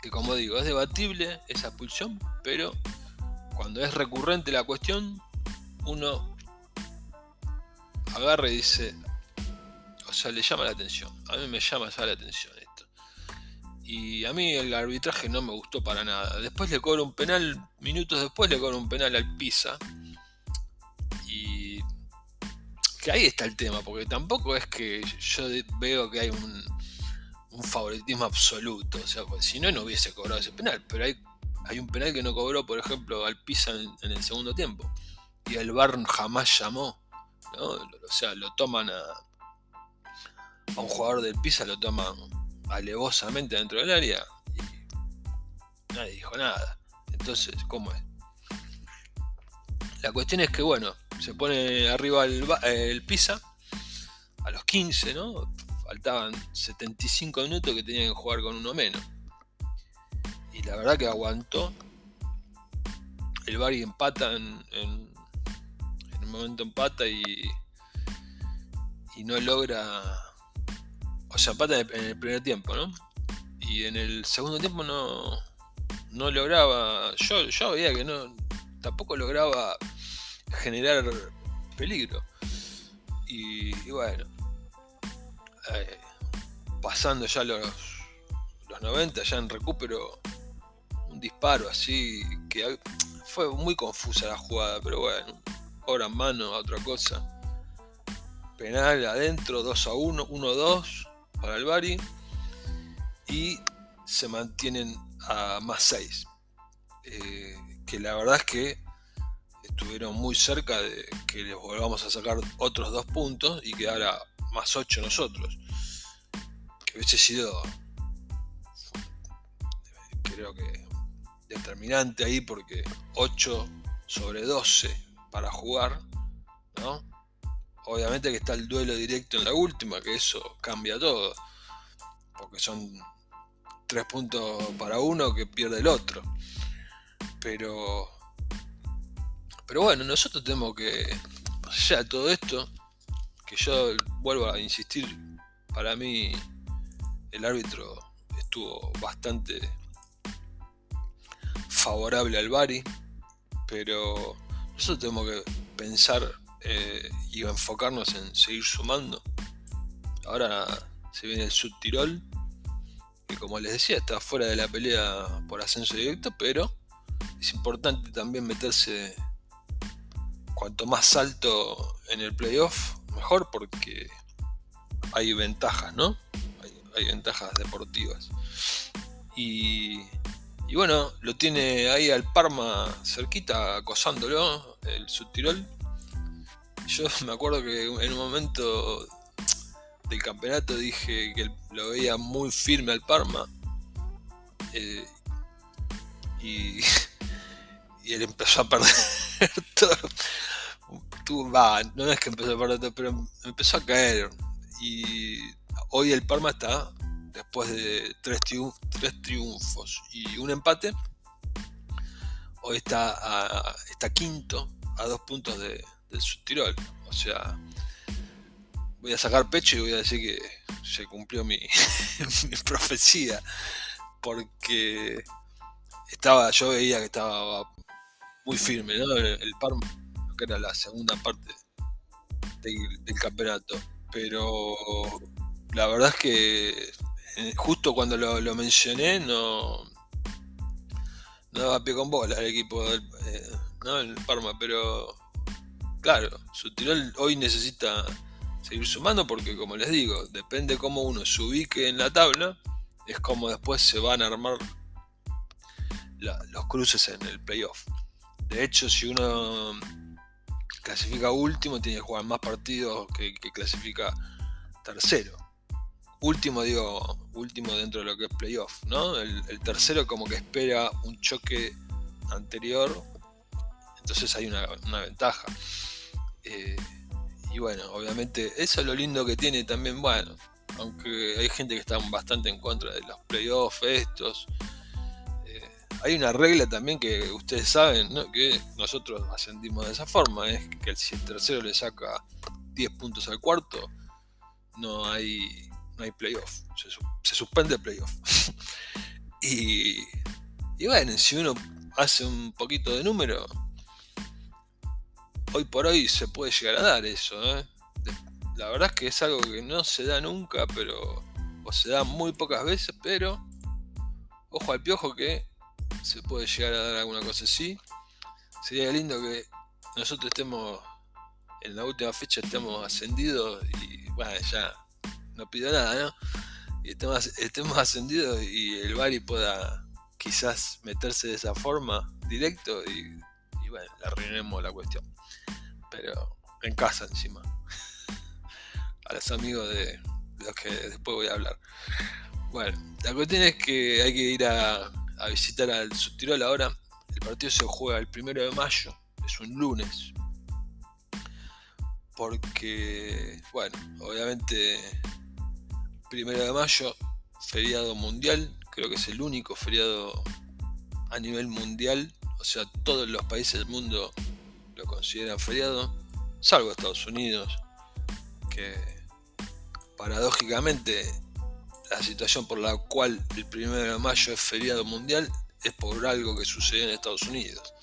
Que como digo, es debatible esa expulsión, pero cuando es recurrente la cuestión, uno agarra y dice, o sea, le llama la atención. A mí me llama ya la atención. Y a mí el arbitraje no me gustó para nada. Después le cobro un penal, minutos después le cobro un penal al Pisa. Y que ahí está el tema, porque tampoco es que yo veo que hay un, favoritismo absoluto. O sea, pues, si no, no hubiese cobrado ese penal. Pero hay, hay un penal que no cobró, por ejemplo, al Pisa en, el segundo tiempo. Y el VAR jamás llamó. O sea, lo toman a, a un jugador del Pisa, lo toman alevosamente dentro del área y nadie dijo nada. Entonces, ¿cómo es? La cuestión es que, bueno, se pone arriba el, Pisa a los 15, ¿no? Faltaban 75 minutos que tenían que jugar con uno menos. Y la verdad que aguantó. El Bari empata en, en, un momento empata y, y no logra o sea, empata en el primer tiempo, ¿no? Y en el segundo tiempo no, no lograba, yo, yo veía que no, tampoco lograba generar peligro. Y, bueno, eh, pasando ya los, los 90, ya en recupero, un disparo así, que fue muy confusa la jugada, pero bueno, ahora en mano a otra cosa. Penal adentro, 2 a 1, 1 a 2 para el Bari y se mantienen a más 6. Eh, que la verdad es que estuvieron muy cerca de que les volvamos a sacar otros dos puntos y quedara más 8 nosotros. Que hubiese sido, creo que, determinante ahí porque 8 sobre 12 para jugar, ¿no? Obviamente que está el duelo directo en la última, que eso cambia todo. Porque son tres puntos para uno que pierde el otro. Pero. Pero bueno, nosotros tenemos que. Más allá de todo esto, que yo vuelvo a insistir, para mí el árbitro estuvo bastante favorable al Bari, pero nosotros tenemos que pensar eh, y enfocarnos en seguir sumando. Ahora se viene el Subtirol, que como les decía está fuera de la pelea por ascenso directo, pero es importante también meterse cuanto más alto en el playoff, mejor porque hay ventajas, ¿no? Hay, ventajas deportivas. Y, y, bueno, lo tiene ahí al Parma cerquita, acosándolo, el Subtirol. Yo me acuerdo que en un momento del campeonato dije que lo veía muy firme al Parma. Eh, y, él empezó a perder todo no es que empezó a perder, pero empezó a caer. Y hoy el Parma está, después de tres, triunfos y un empate, hoy está, está quinto a dos puntos de, del Subtirol. O sea, voy a sacar pecho y voy a decir que se cumplió mi, profecía. Porque estaba, yo veía que estaba muy firme, el Parma que era la segunda parte del, campeonato. Pero la verdad es que eh, justo cuando lo, mencioné no, no daba pie con bola el equipo del eh, ¿no? el Parma, pero claro, su Tirol hoy necesita seguir sumando porque como les digo, depende cómo uno se ubique en la tabla, es como después se van a armar los cruces en el playoff. De hecho, si uno clasifica último, tiene que jugar más partidos que, clasifica tercero. Último, digo, último dentro de lo que es playoff, ¿no? El, tercero como que espera un choque anterior, entonces hay una, ventaja. Eh, y bueno, obviamente eso es lo lindo que tiene también, bueno, aunque hay gente que está bastante en contra de los playoffs estos, hay una regla también que ustedes saben, que nosotros ascendimos de esa forma, es que si el tercero le saca 10 puntos al cuarto, no hay, no hay playoff, se, suspende el playoff. y, y bueno, si uno hace un poquito de número, hoy por hoy se puede llegar a dar eso. ¿eh? La verdad es que es algo que no se da nunca, pero o se da muy pocas veces, pero ojo al piojo que se puede llegar a dar alguna cosa así. Sería lindo que nosotros estemos en la última fecha estemos ascendidos y bueno, ya no pido nada, ¿no? Y estemos, ascendidos y el Bari pueda quizás meterse de esa forma directo y, bueno, arruinemos la cuestión. Pero en casa encima. A los amigos de los que después voy a hablar. Bueno, la cuestión es que hay que ir a visitar al Subtirol ahora. El partido se juega el primero de mayo, es un lunes. Porque, bueno, obviamente, primero de mayo, feriado mundial, creo que es el único feriado a nivel mundial, o sea, todos los países del mundo consideran feriado, salvo Estados Unidos, que paradójicamente la situación por la cual el 1 de mayo es feriado mundial es por algo que sucede en Estados Unidos.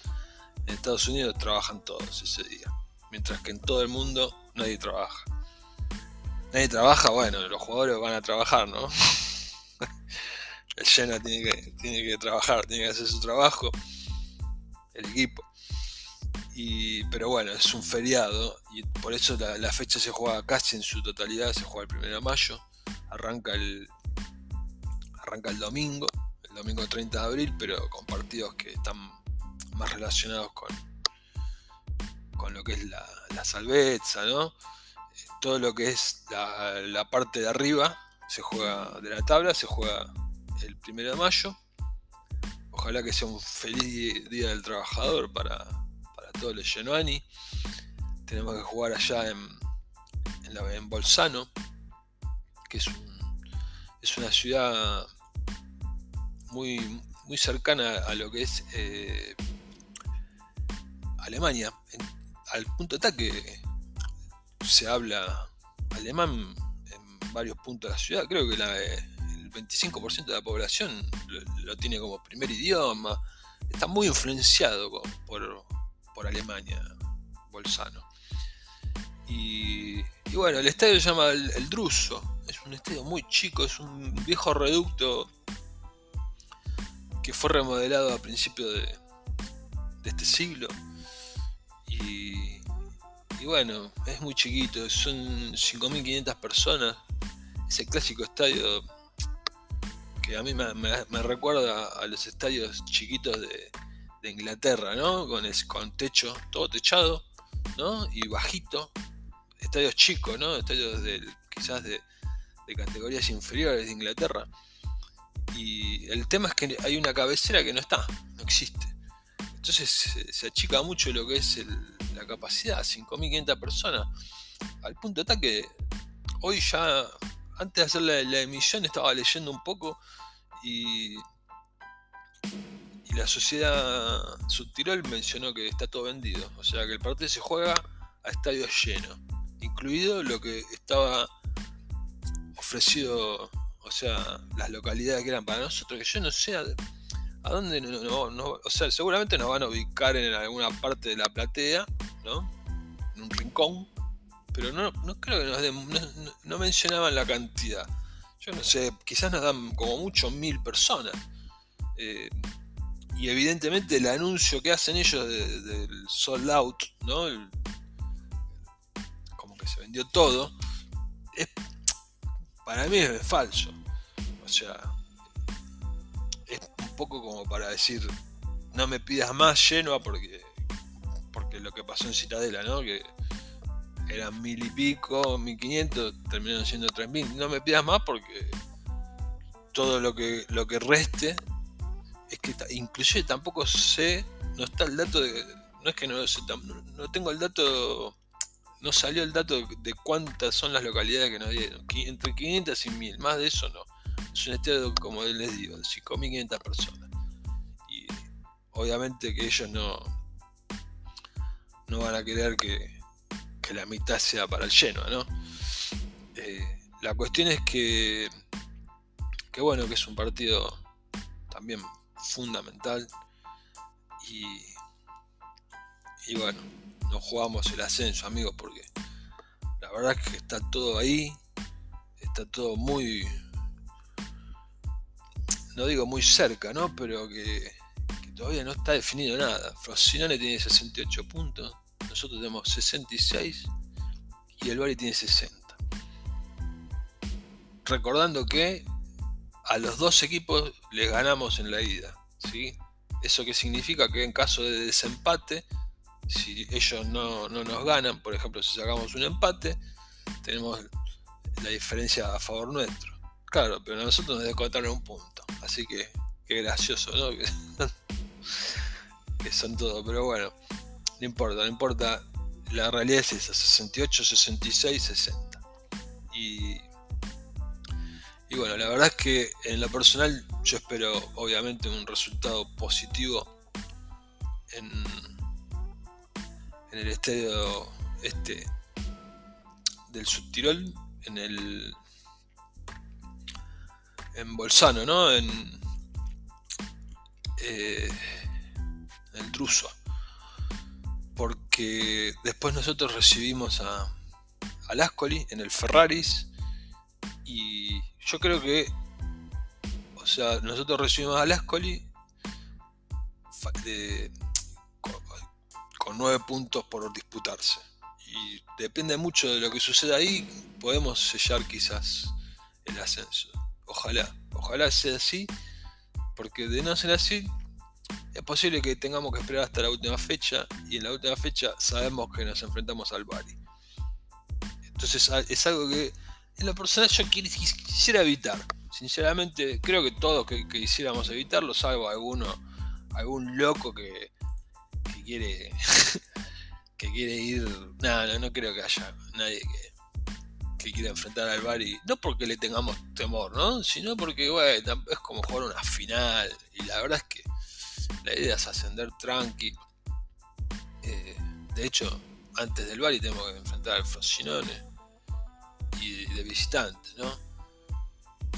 En Estados Unidos trabajan todos ese día, mientras que en todo el mundo nadie trabaja. Nadie trabaja, bueno, los jugadores van a trabajar, ¿no? el Jena tiene que, tiene que trabajar, tiene que hacer su trabajo, el equipo. Y, pero bueno, es un feriado y por eso la, la, fecha se juega casi en su totalidad, se juega el 1 de mayo arranca el, arranca el domingo, el domingo 30 de abril, pero con partidos que están más relacionados con, con lo que es la, la salvezza, ¿no? Todo lo que es la, parte de arriba se juega de la tabla, se juega el primero de mayo. Ojalá que sea un feliz día del trabajador para, todos los Genuani. Tenemos que jugar allá en, en, la, Bolzano, que es, es una ciudad muy, muy cercana a lo que es eh, Alemania, al punto tal que se habla alemán en varios puntos de la ciudad, creo que el 25% de la población lo, tiene como primer idioma, está muy influenciado por Alemania, Bolzano. Y, bueno, el estadio se llama el Druso, es un estadio muy chico, es un viejo reducto que fue remodelado a principios de, este siglo. Y, y bueno, es muy chiquito, son 5.500 personas. Ese clásico estadio que a mí me, recuerda a los estadios chiquitos de, Inglaterra, ¿no? Con, con techo, todo techado, ¿no? Y bajito. Estadios chicos, ¿no? Estadios del, quizás de, de categorías inferiores de Inglaterra. Y el tema es que hay una cabecera que no está, no existe. Entonces se, achica mucho lo que es la capacidad, 5.500 personas. Al punto está que hoy ya, antes de hacer la, emisión, estaba leyendo un poco y, y la sociedad Subtirol mencionó que está todo vendido. O sea que el partido se juega a estadio lleno, incluido lo que estaba ofrecido, o sea, las localidades que eran para nosotros, que yo no sé a, dónde, no, o sea, seguramente nos van a ubicar en alguna parte de la platea, ¿no? En un rincón, pero no, creo que nos den, no, mencionaban la cantidad. Yo no sé, quizás nos dan como mucho mil personas. Eh, y evidentemente el anuncio que hacen ellos del sold out, ¿no? como que se vendió todo, es para mí es falso. O sea, es un poco como para decir, no me pidas más Genoa porque, porque lo que pasó en Citadela, ¿no? Que eran mil y pico, mil quinientos, terminaron siendo tres mil. No me pidas más porque todo lo que, lo que reste es que inclusive tampoco sé, no está el dato de, no es que no, no tengo el dato no salió el dato de cuántas son las localidades que nos dieron. Entre 500 y 1000, más de eso no. Es un estadio, como les digo, de 5.500 personas. Y obviamente que ellos no, no van a querer que, la mitad sea para el lleno, ¿no? Eh, la cuestión es que, que bueno, que es un partido también fundamental. Y, y bueno, no jugamos el ascenso, amigos, porque la verdad es que está todo ahí, está todo muy, no digo muy cerca, ¿no? Pero que, todavía no está definido nada. Frosinone tiene 68 puntos, nosotros tenemos 66 y el Bari tiene 60. Recordando que a los dos equipos les ganamos en la ida, ¿sí? Eso que significa que en caso de desempate si ellos no, nos ganan, por ejemplo, si sacamos un empate, tenemos la diferencia a favor nuestro. Claro, pero nosotros nos descontaron un punto. Así que, qué gracioso, ¿no? Que, son todo. Pero bueno, no importa, no importa. La realidad es esa, 68, 66, 60. Y, y bueno, la verdad es que en lo personal yo espero obviamente un resultado positivo en, en el estadio este del Subtirol, en el en Bolzano, ¿no? En, eh, el Druso. Porque después nosotros recibimos a, a en el Ferraris y yo creo que, o sea, nosotros recibimos a Lascoli de, con nueve puntos por disputarse. Y depende mucho de lo que suceda ahí, podemos sellar quizás el ascenso. Ojalá, ojalá sea así, porque de no ser así, es posible que tengamos que esperar hasta la última fecha, y en la última fecha sabemos que nos enfrentamos al Bari. Entonces es algo que en lo personal yo quisiera evitar. Sinceramente, creo que todos que, quisiéramos evitarlo, salvo alguno, algún loco que, quiere que quiere ir. No, no, creo que haya nadie que, que quiera enfrentar al Bari. No porque le tengamos temor, ¿no? Sino porque, bueno, es como jugar una final. Y la verdad es que la idea es ascender tranqui. Eh, de hecho, antes del Bari tenemos que enfrentar al Frosinone y de visitante, ¿no?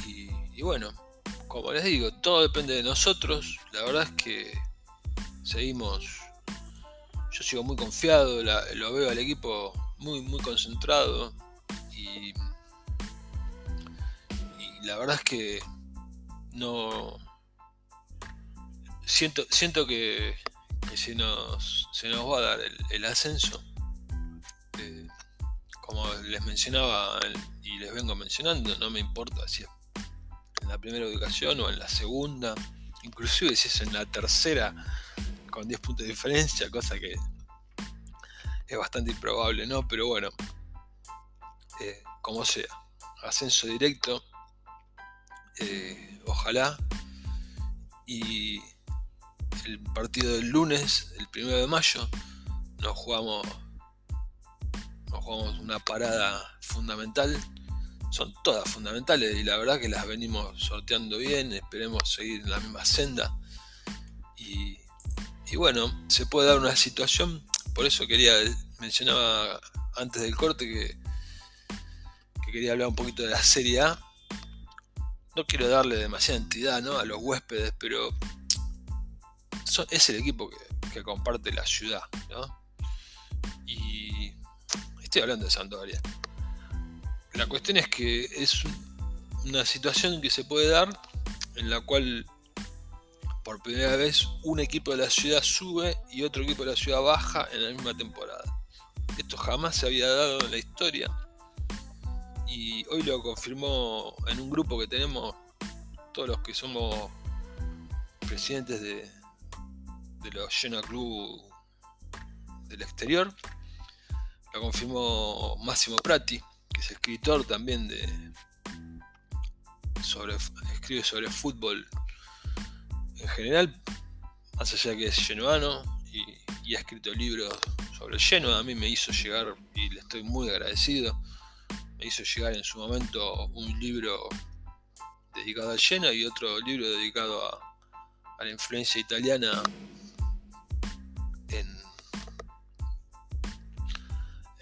Y, bueno, como les digo, todo depende de nosotros. La verdad es que seguimos yo sigo muy confiado, lo veo al equipo muy, muy concentrado y, la verdad es que no siento, siento que, se, nos, se nos va a dar el, ascenso. Les mencionaba y les vengo mencionando, no me importa si es en la primera ubicación o en la segunda, inclusive si es en la tercera con 10 puntos de diferencia, cosa que es bastante improbable, ¿no? Pero bueno, eh, como sea, ascenso directo, eh, ojalá. Y el partido del lunes, el primero de mayo, nos jugamos, nos jugamos una parada fundamental. Son todas fundamentales y la verdad que las venimos sorteando bien. Esperemos seguir en la misma senda. Y, y bueno, se puede dar una situación. Por eso quería mencionaba antes del corte que, que quería hablar un poquito de la Serie A. No quiero darle demasiada entidad ¿no? a los huéspedes, pero es el equipo que, comparte la ciudad. Y estoy hablando de Sampdoria. La cuestión es que es una situación que se puede dar en la cual por primera vez un equipo de la ciudad sube y otro equipo de la ciudad baja en la misma temporada. Esto jamás se había dado en la historia. Y hoy lo confirmó en un grupo que tenemos todos los que somos presidentes de, de los Genoa Club del exterior. Lo confirmó Máximo Prati, que es escritor también de. Sobre, escribe sobre fútbol en general, más allá que es genoano y, y ha escrito libros sobre Genoa, a mí me hizo llegar, y le estoy muy agradecido, me hizo llegar en su momento un libro dedicado a Genoa y otro libro dedicado a, la influencia italiana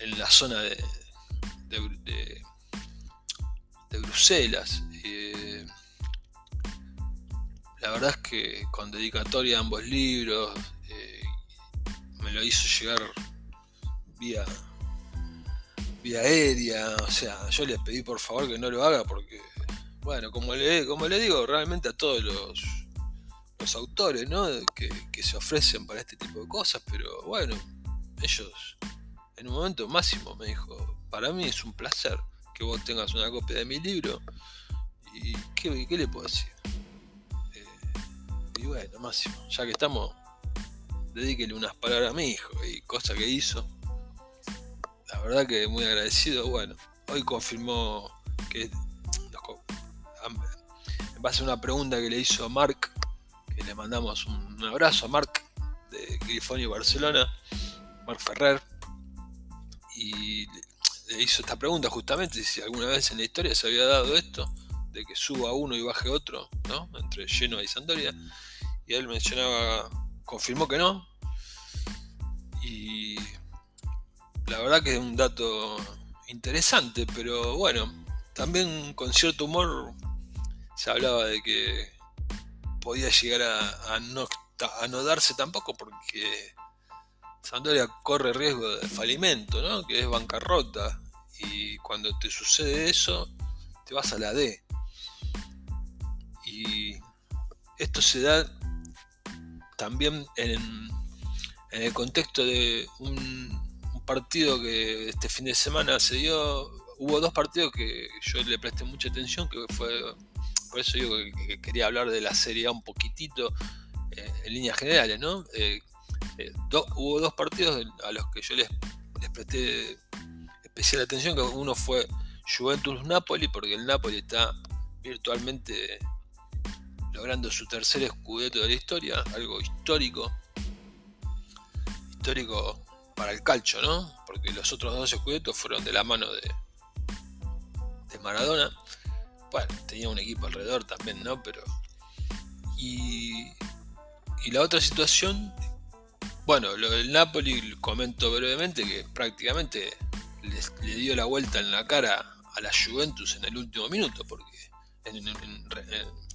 en la zona de, de, Bruselas. Eh, la verdad es que con dedicatoria a ambos libros eh, me lo hizo llegar vía, vía aérea. O sea, yo les pedí por favor que no lo haga porque, bueno, como le, como le digo realmente a todos los, los autores, ¿no? Que, que se ofrecen para este tipo de cosas, pero bueno, ellos en un momento máximo me dijo, para mí es un placer que vos tengas una copia de mi libro. ¿Y qué, le puedo decir? Eh, y bueno, máximo, ya que estamos, dedíquele unas palabras a mi hijo y cosa que hizo la verdad que muy agradecido. Bueno, hoy confirmó que en base una pregunta que le hizo Mark, que le mandamos un abrazo a Mark de Grifonio Barcelona, Mark Ferrer, y le hizo esta pregunta justamente si alguna vez en la historia se había dado esto, de que suba uno y baje otro, ¿no? Entre Genoa y Sandoria, y él mencionaba, confirmó que no, y la verdad que es un dato interesante, pero bueno, también con cierto humor se hablaba de que podía llegar a, no, a no darse tampoco porque Sampdoria corre riesgo de falimento, ¿no? que es bancarrota. Y cuando te sucede eso, te vas a la D. Y esto se da también en, en el contexto de un partido que este fin de semana se dio, hubo dos partidos que yo le presté mucha atención, que fue, por eso digo que, quería hablar de la Serie A un poquitito eh, en líneas generales, ¿no? Eh, eh, hubo dos partidos a los que yo les, presté especial atención, que uno fue Juventus-Napoli, porque el Napoli está virtualmente logrando su tercer escudeto de la historia, algo histórico, histórico para el calcho, ¿no? Porque los otros dos escudetos fueron de la mano de, de Maradona. Bueno, tenía un equipo alrededor también, ¿no? Pero. Y, y la otra situación, bueno, lo del Napoli comento brevemente que prácticamente le dio la vuelta en la cara a la Juventus en el último minuto, porque en,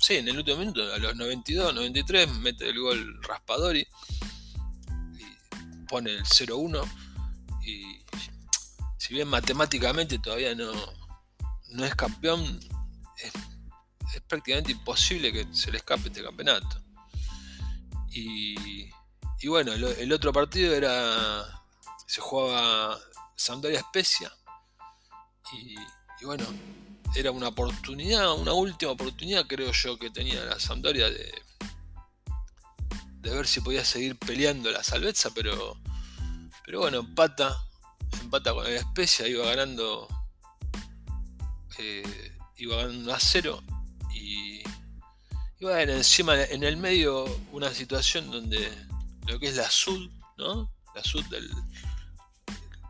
sí, en el último minuto, a los 92, 93, mete el gol Raspadori pone el 0-1 y si bien matemáticamente todavía no, no es campeón, es, prácticamente imposible que se le escape este campeonato. Y, y bueno, el, otro partido era, se jugaba Sampdoria Especia Y, bueno, era una oportunidad, una última oportunidad creo yo que tenía la Sampdoria de, de ver si podía seguir peleando la salvezza, pero, pero bueno, empata, empata con el Especia, iba ganando, eh, iba ganando a cero. Y, y bueno, encima en el medio una situación donde lo que es la Sud, ¿no? La Sud del,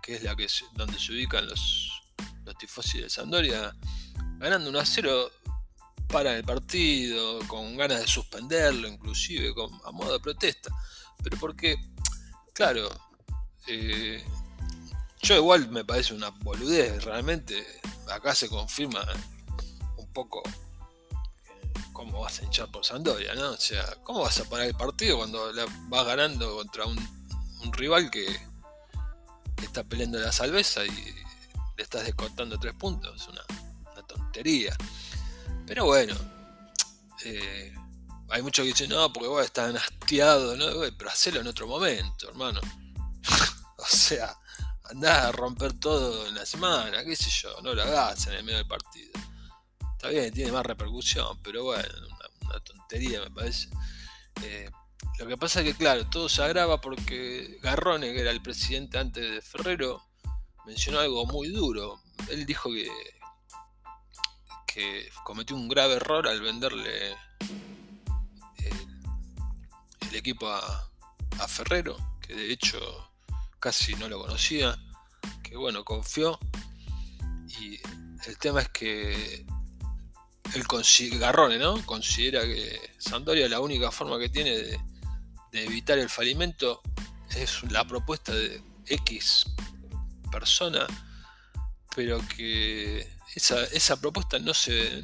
que es la que donde se ubican los, los tifosi de Sandoria, ganando 1 a 0 para el partido, con ganas de suspenderlo, inclusive con, a modo de protesta. Pero porque, claro, eh, yo igual me parece una boludez, realmente acá se confirma un poco cómo vas a hinchar por Sandoria, ¿no? O sea, ¿cómo vas a parar el partido cuando vas ganando contra un, un rival que, está peleando la salveza y le estás descontando tres puntos. Es una, tontería. Pero bueno, eh, hay muchos que dicen, no, porque vos estás hastiado, ¿no? pero hacelo en otro momento, hermano. o sea, andás a romper todo en la semana, qué sé yo, no lo hagas en el medio del partido. Está bien, tiene más repercusión, pero bueno, una, tontería me parece. Eh, lo que pasa es que, claro, todo se agrava porque Garrone, que era el presidente antes de Ferrero, mencionó algo muy duro. Él dijo que, cometió un grave error al venderle el, equipo a, Ferrero, que de hecho casi no lo conocía, que bueno, confió. Y el tema es que el Garrone, ¿no? Considera que Sandoria la única forma que tiene de evitar el falimento es la propuesta de X persona, pero que esa, propuesta no se,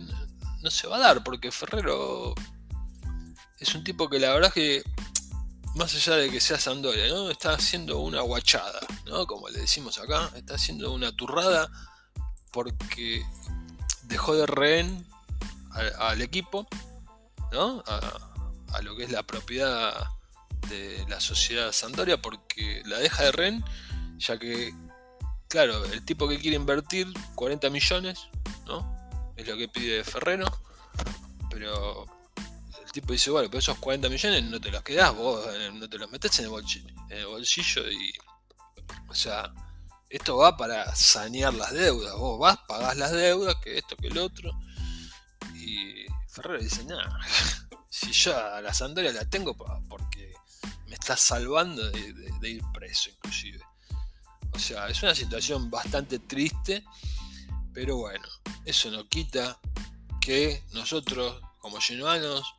no se va a dar, porque Ferrero es un tipo que la verdad que, más allá de que sea Sandoria, está haciendo una guachada, ¿no? como le decimos acá, está haciendo una turrada porque dejó de rehén al, equipo, ¿no? A, lo que es la propiedad de la sociedad Sandoria porque la deja de Ren, ya que, claro, el tipo que quiere invertir 40 millones, ¿no? Es lo que pide Ferrero, pero el tipo dice, bueno, pero esos 40 millones no te los quedás, vos no te los metes en el bolsillo, en el bolsillo y, o sea, esto va para sanear las deudas, vos vas, pagás las deudas, que esto, que el otro, y Ferrero dice, nada, si yo a la Sandoria la tengo porque me está salvando de, ir preso inclusive. O sea, es una situación bastante triste, pero bueno, eso no quita que nosotros como genuanos,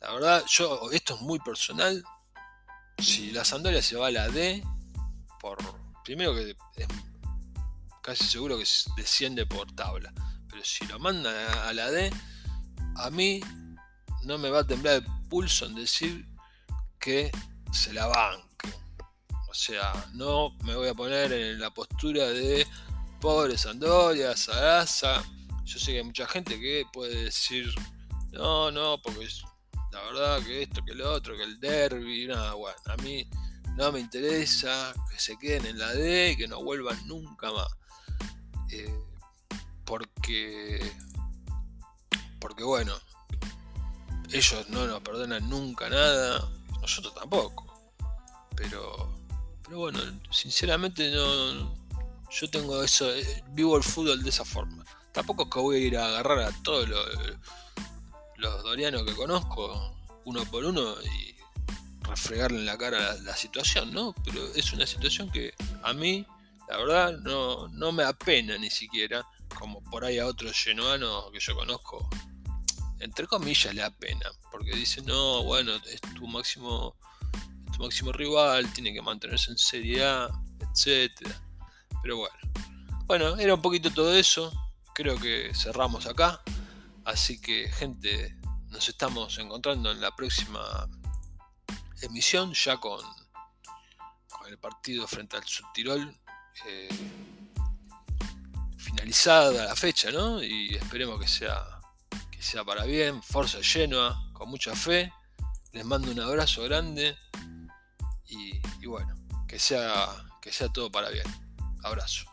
la verdad, yo, esto es muy personal, si la Sandoria se va a la D, por primero que casi seguro que desciende por tabla, si lo mandan a la D, a mí no me va a temblar el pulso en decir que se la banque. O sea, no me voy a poner en la postura de pobre Sandoria, Sarasa. Yo sé que hay mucha gente que puede decir, no, no, porque la verdad que esto, que lo otro, que el derby, nada, bueno, a mí no me interesa que se queden en la D y que no vuelvan nunca más. Eh, porque, porque bueno, ellos no nos perdonan nunca nada, nosotros tampoco. Pero, pero bueno, sinceramente no, yo tengo eso, eh, vivo el fútbol de esa forma. Tampoco es que voy a ir a agarrar a todos los, los dorianos que conozco, uno por uno, y refregarle en la cara la, situación, ¿no? Pero es una situación que a mí, la verdad, no, no me apena ni siquiera, como por ahí a otros genuanos que yo conozco, entre comillas, le apena, porque dice, no, bueno, es tu máximo tu máximo rival, tiene que mantenerse en Serie A, etc. Pero bueno, bueno, era un poquito todo eso. Creo que cerramos acá. Así que, gente, nos estamos encontrando en la próxima emisión, ya con, con el partido frente al Subtirol. Eh, finalizada la fecha, ¿no? Y esperemos que sea, que sea para bien. Forza Genoa, con mucha fe. Les mando un abrazo grande y, bueno, que sea, que sea todo para bien. Abrazo.